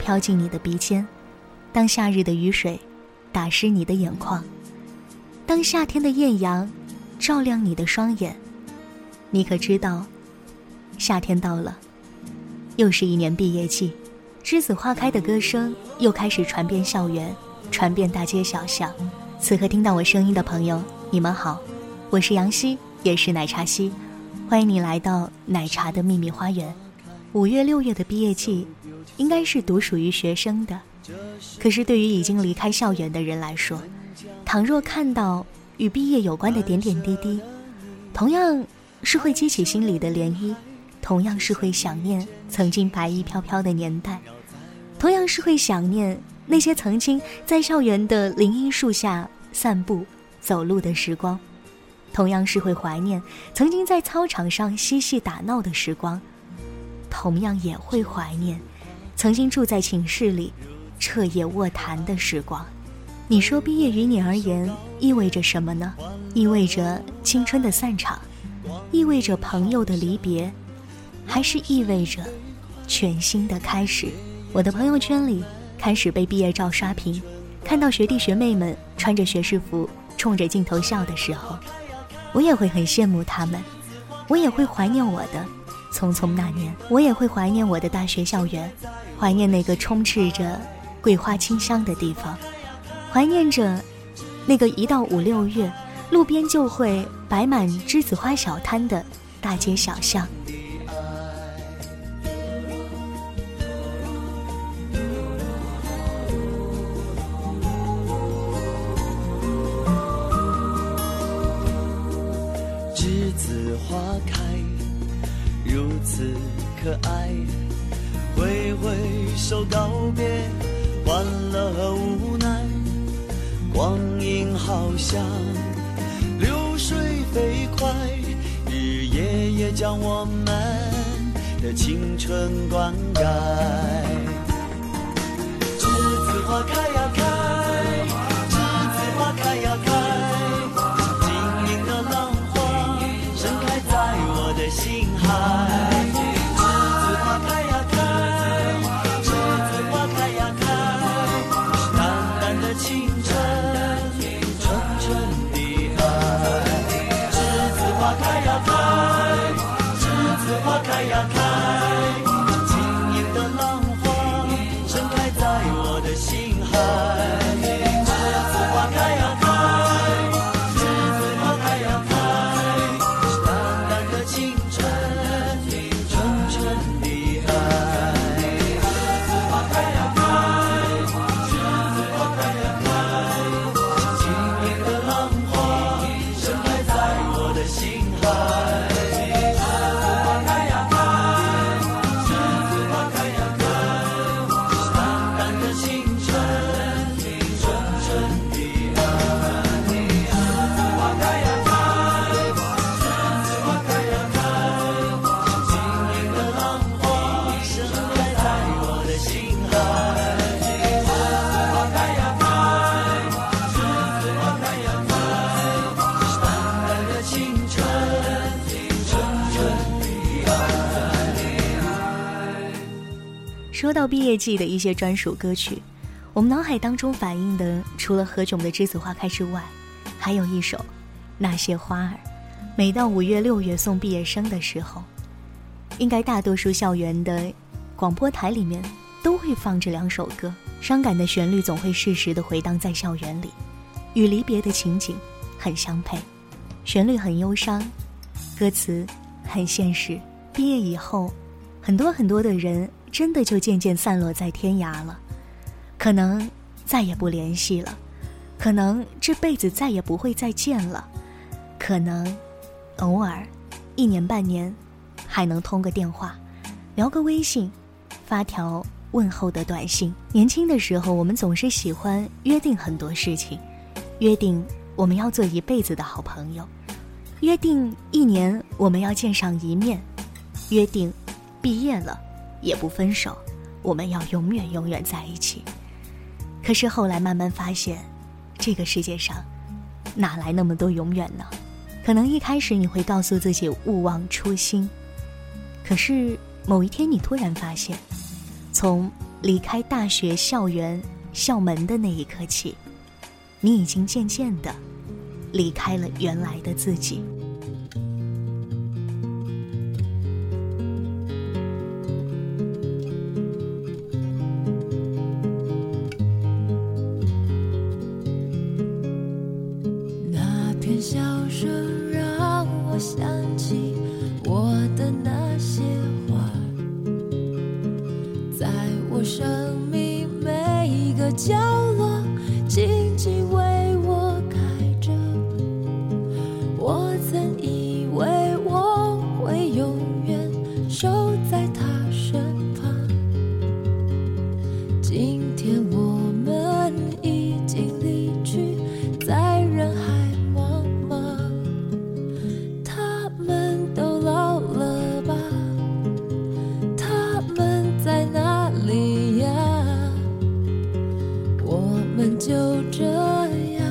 飘进你的鼻尖，当夏日的雨水打湿你的眼眶，当夏天的艳阳照亮你的双眼，你可知道，夏天到了，又是一年毕业季，栀子花开的歌声又开始传遍校园，传遍大街小巷。此刻听到我声音的朋友，你们好，我是杨希，也是奶茶希，欢迎你来到奶茶的秘密花园。五月六月的毕业季，应该是独属于学生的，可是对于已经离开校园的人来说，倘若看到与毕业有关的点点滴滴，同样是会激起心里的涟漪，同样是会想念曾经白衣飘飘的年代，同样是会想念。那些曾经在校园的林荫树下散步、走路的时光，同样是会怀念曾经在操场上嬉戏打闹的时光，同样也会怀念曾经住在寝室里彻夜卧谈的时光。你说毕业于你而言意味着什么呢？意味着青春的散场，意味着朋友的离别，还是意味着全新的开始？我的朋友圈里。开始被毕业照刷屏，看到学弟学妹们穿着学士服冲着镜头笑的时候，我也会很羡慕他们，我也会怀念我的匆匆那年，我也会怀念我的大学校园，怀念那个充斥着桂花清香的地方，怀念着那个一到五六月路边就会摆满栀子花小摊的大街小巷。栀子花开可爱，挥挥手告别，欢乐和无奈。光阴好像流水飞快，日夜夜将我们的青春灌溉。栀子花开毕业季的一些专属歌曲，我们脑海当中反映的除了何炅的《栀子花开》之外，还有一首《那些花儿》。每到五月六月送毕业生的时候，应该大多数校园的广播台里面都会放这两首歌，伤感的旋律总会适时的回荡在校园里，与离别的情景很相配。旋律很忧伤，歌词很现实。毕业以后，很多很多的人真的就渐渐散落在天涯了，可能再也不联系了，可能这辈子再也不会再见了，可能偶尔一年半年还能通个电话，聊个微信，发条问候的短信。年轻的时候，我们总是喜欢约定很多事情，约定。我们要做一辈子的好朋友，约定一年我们要见上一面，约定毕业了也不分手，我们要永远永远在一起。可是后来慢慢发现，这个世界上哪来那么多永远呢？可能一开始你会告诉自己勿忘初心，可是某一天你突然发现，从离开大学校园校门的那一刻起。你已经渐渐的离开了原来的自己。我们就这样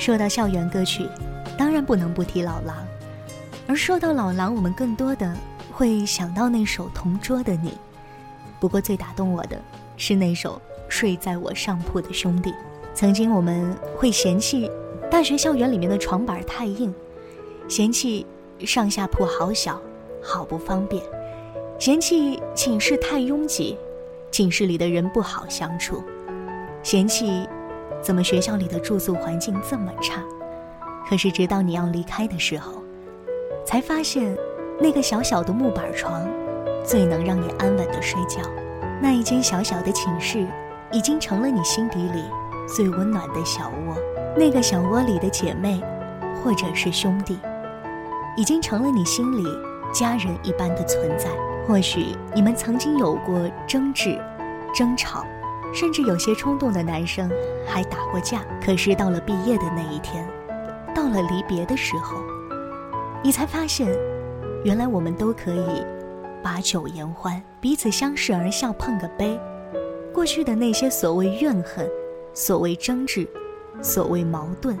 说到校园歌曲，当然不能不提老狼。而说到老狼，我们更多的会想到那首《同桌的你》。不过最打动我的是那首《睡在我上铺的兄弟》。曾经我们会嫌弃大学校园里面的床板太硬，嫌弃上下铺好小，好不方便，嫌弃寝室太拥挤，寝室里的人不好相处，嫌弃怎么学校里的住宿环境这么差。可是直到你要离开的时候，才发现那个小小的木板床，最能让你安稳的睡觉。那一间小小的寝室，已经成了你心底里。最温暖的小窝，那个小窝里的姐妹，或者是兄弟，已经成了你心里家人一般的存在。或许你们曾经有过争执、争吵，甚至有些冲动的男生还打过架。可是到了毕业的那一天，到了离别的时候，你才发现，原来我们都可以把酒言欢，彼此相视而笑，碰个杯。过去的那些所谓怨恨。所谓争执，所谓矛盾，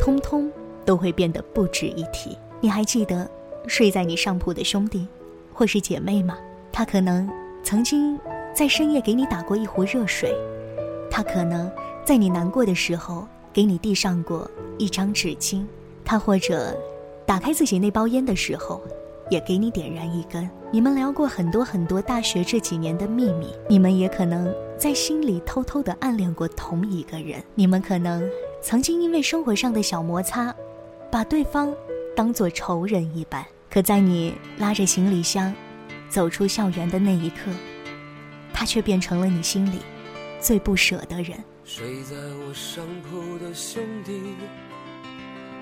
通通都会变得不值一提。你还记得睡在你上铺的兄弟，或是姐妹吗？他可能曾经在深夜给你打过一壶热水，他可能在你难过的时候给你递上过一张纸巾，他或者打开自己那包烟的时候。也给你点燃一根。你们聊过很多很多大学这几年的秘密，你们也可能在心里偷偷的暗恋过同一个人。你们可能曾经因为生活上的小摩擦，把对方当做仇人一般。可在你拉着行李箱走出校园的那一刻，他却变成了你心里最不舍的人。睡在我上铺的兄弟，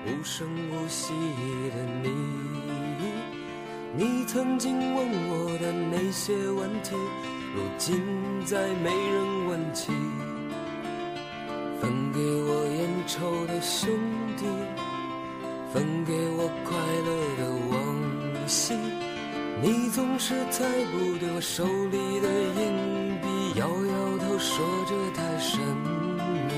无声无息的你。你曾经问我的那些问题，如今再没人问起。分给我烟抽的兄弟，分给我快乐的往昔。你总是猜不对我手里的硬币，摇摇头说这太神秘。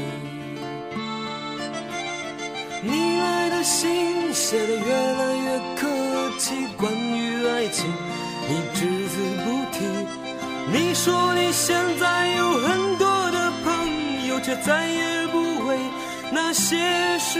你来的信写的越来越客气，关于。爱情，你只字不提。你说你现在有很多的朋友，却再也不为那些事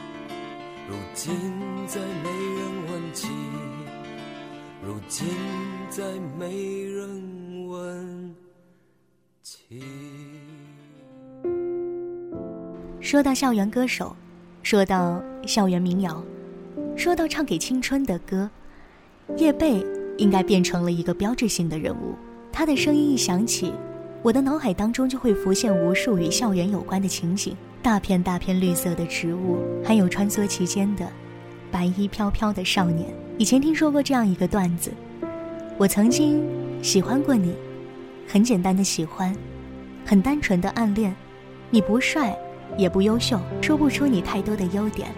如今再没人问起，如今再没人问起。说到校园歌手，说到校园民谣，说到唱给青春的歌，叶蓓应该变成了一个标志性的人物。他的声音一响起，我的脑海当中就会浮现无数与校园有关的情景：大片大片绿色的植物，还有穿梭其间的白衣飘飘的少年。以前听说过这样一个段子：我曾经喜欢过你，很简单的喜欢，很单纯的暗恋。你不帅。也不优秀，说不出你太多的优点，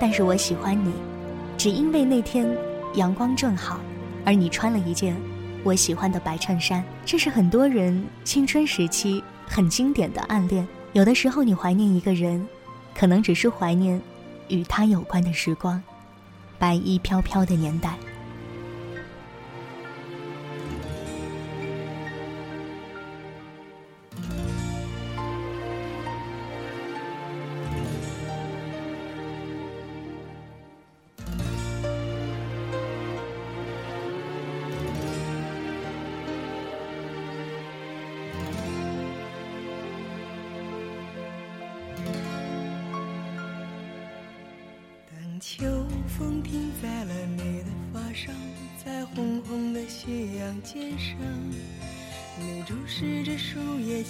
但是我喜欢你，只因为那天阳光正好，而你穿了一件我喜欢的白衬衫。这是很多人青春时期很经典的暗恋。有的时候你怀念一个人，可能只是怀念与他有关的时光，白衣飘飘的年代。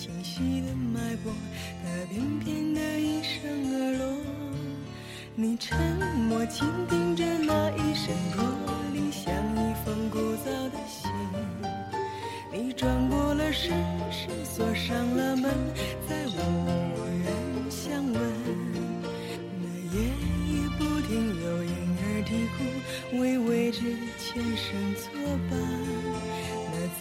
清晰的脉搏，它翩翩地一声而落。你沉默倾听着那一声驼铃，像一封古早的信。你转过了身，是锁上了门，再无人相问。为未知的前生作伴，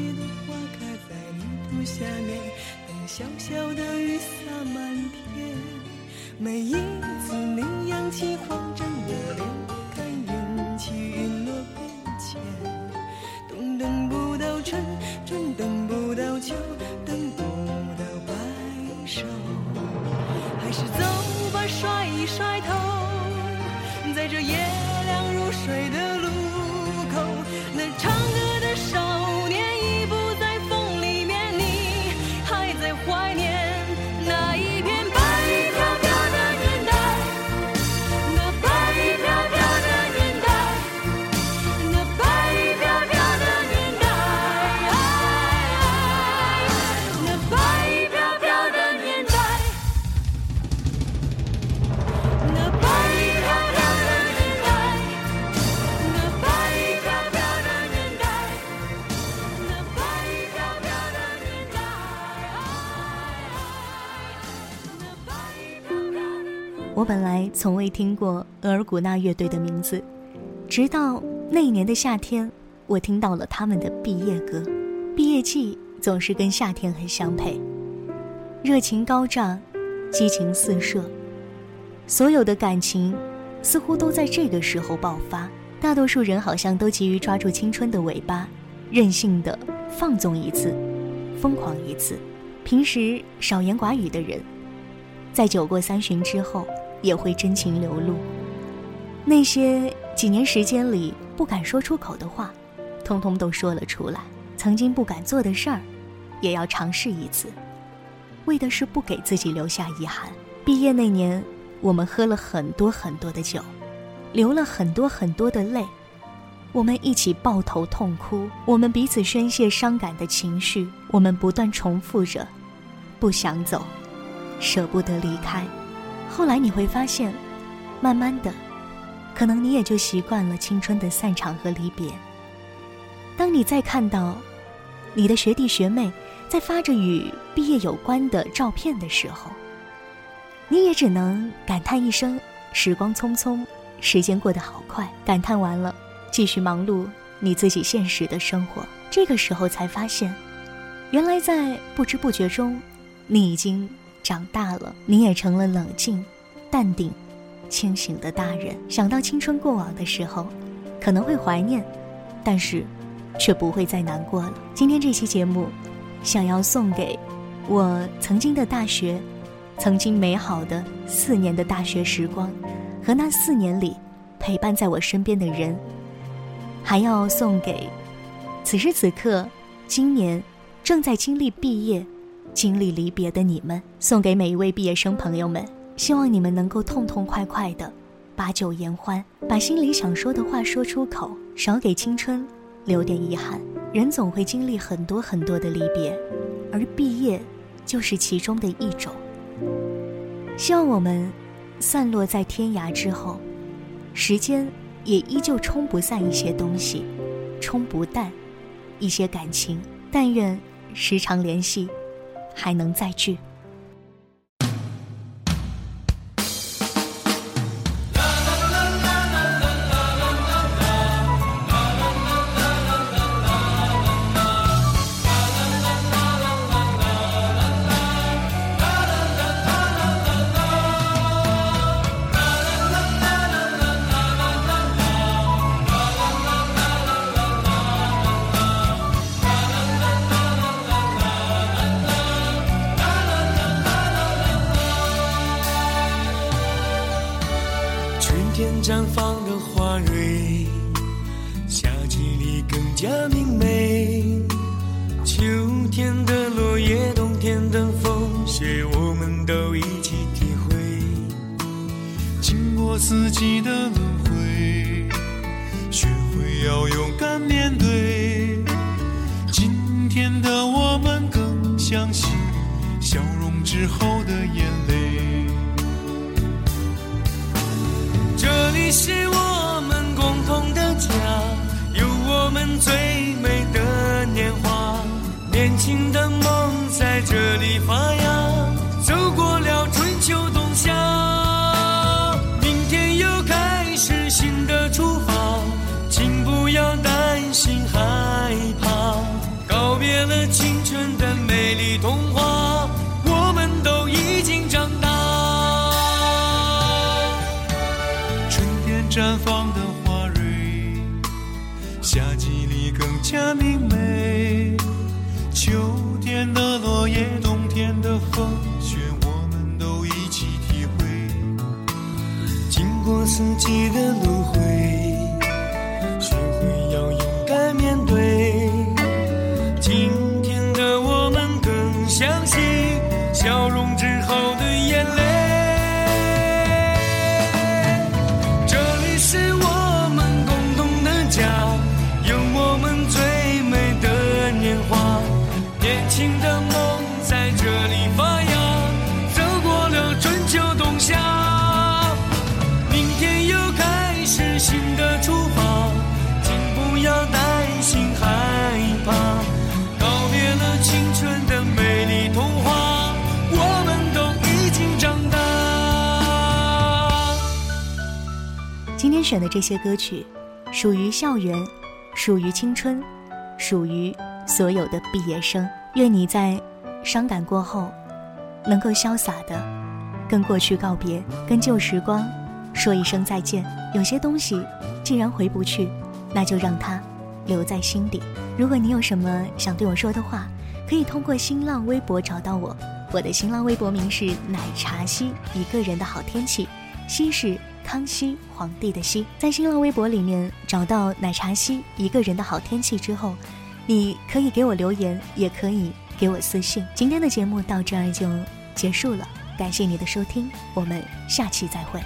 那早谢的花开在泥土下面，等小小的雨洒满天。每一次你扬起从未听过额尔古纳乐队的名字，直到那一年的夏天，我听到了他们的毕业歌。毕业季总是跟夏天很相配，热情高涨，激情四射，所有的感情似乎都在这个时候爆发。大多数人好像都急于抓住青春的尾巴，任性的放纵一次，疯狂一次。平时少言寡语的人，在酒过三巡之后，也会真情流露。那些几年时间里不敢说出口的话，通通都说了出来。曾经不敢做的事儿，也要尝试一次，为的是不给自己留下遗憾。毕业那年，我们喝了很多很多的酒，流了很多很多的泪，我们一起抱头痛哭，我们彼此宣泄伤感的情绪，我们不断重复着，不想走，舍不得离开。后来你会发现，慢慢的。可能你也就习惯了青春的散场和离别。当你再看到你的学弟学妹在发着与毕业有关的照片的时候，你也只能感叹一声：时光匆匆，时间过得好快。感叹完了，继续忙碌你自己现实的生活。这个时候才发现，原来在不知不觉中，你已经长大了，你也成了冷静、淡定。清醒的大人想到青春过往的时候，可能会怀念，但是，却不会再难过了。今天这期节目，想要送给我曾经的大学，曾经美好的四年的大学时光，和那四年里陪伴在我身边的人，还要送给此时此刻今年正在经历毕业、经历离别的你们，送给每一位毕业生朋友们。希望你们能够痛痛快快的把酒言欢，把心里想说的话说出口，少给青春留点遗憾。人总会经历很多很多的离别，而毕业就是其中的一种。希望我们散落在天涯之后，时间也依旧冲不散一些东西，冲不淡一些感情。但愿时常联系，还能再聚。绽放的花蕊，夏季里更加明媚。天选的这些歌曲，属于校园，属于青春，属于所有的毕业生。愿你在伤感过后，能够潇洒的跟过去告别，跟旧时光说一声再见。有些东西既然回不去，那就让它留在心底。如果你有什么想对我说的话，可以通过新浪微博找到我。我的新浪微博名是奶茶西，一个人的好天气，西是康熙皇帝的熙。在新浪微博里面找到奶茶熙，一个人的好天气之后，你可以给我留言，也可以给我私信。今天的节目到这儿就结束了，感谢你的收听，我们下期再会。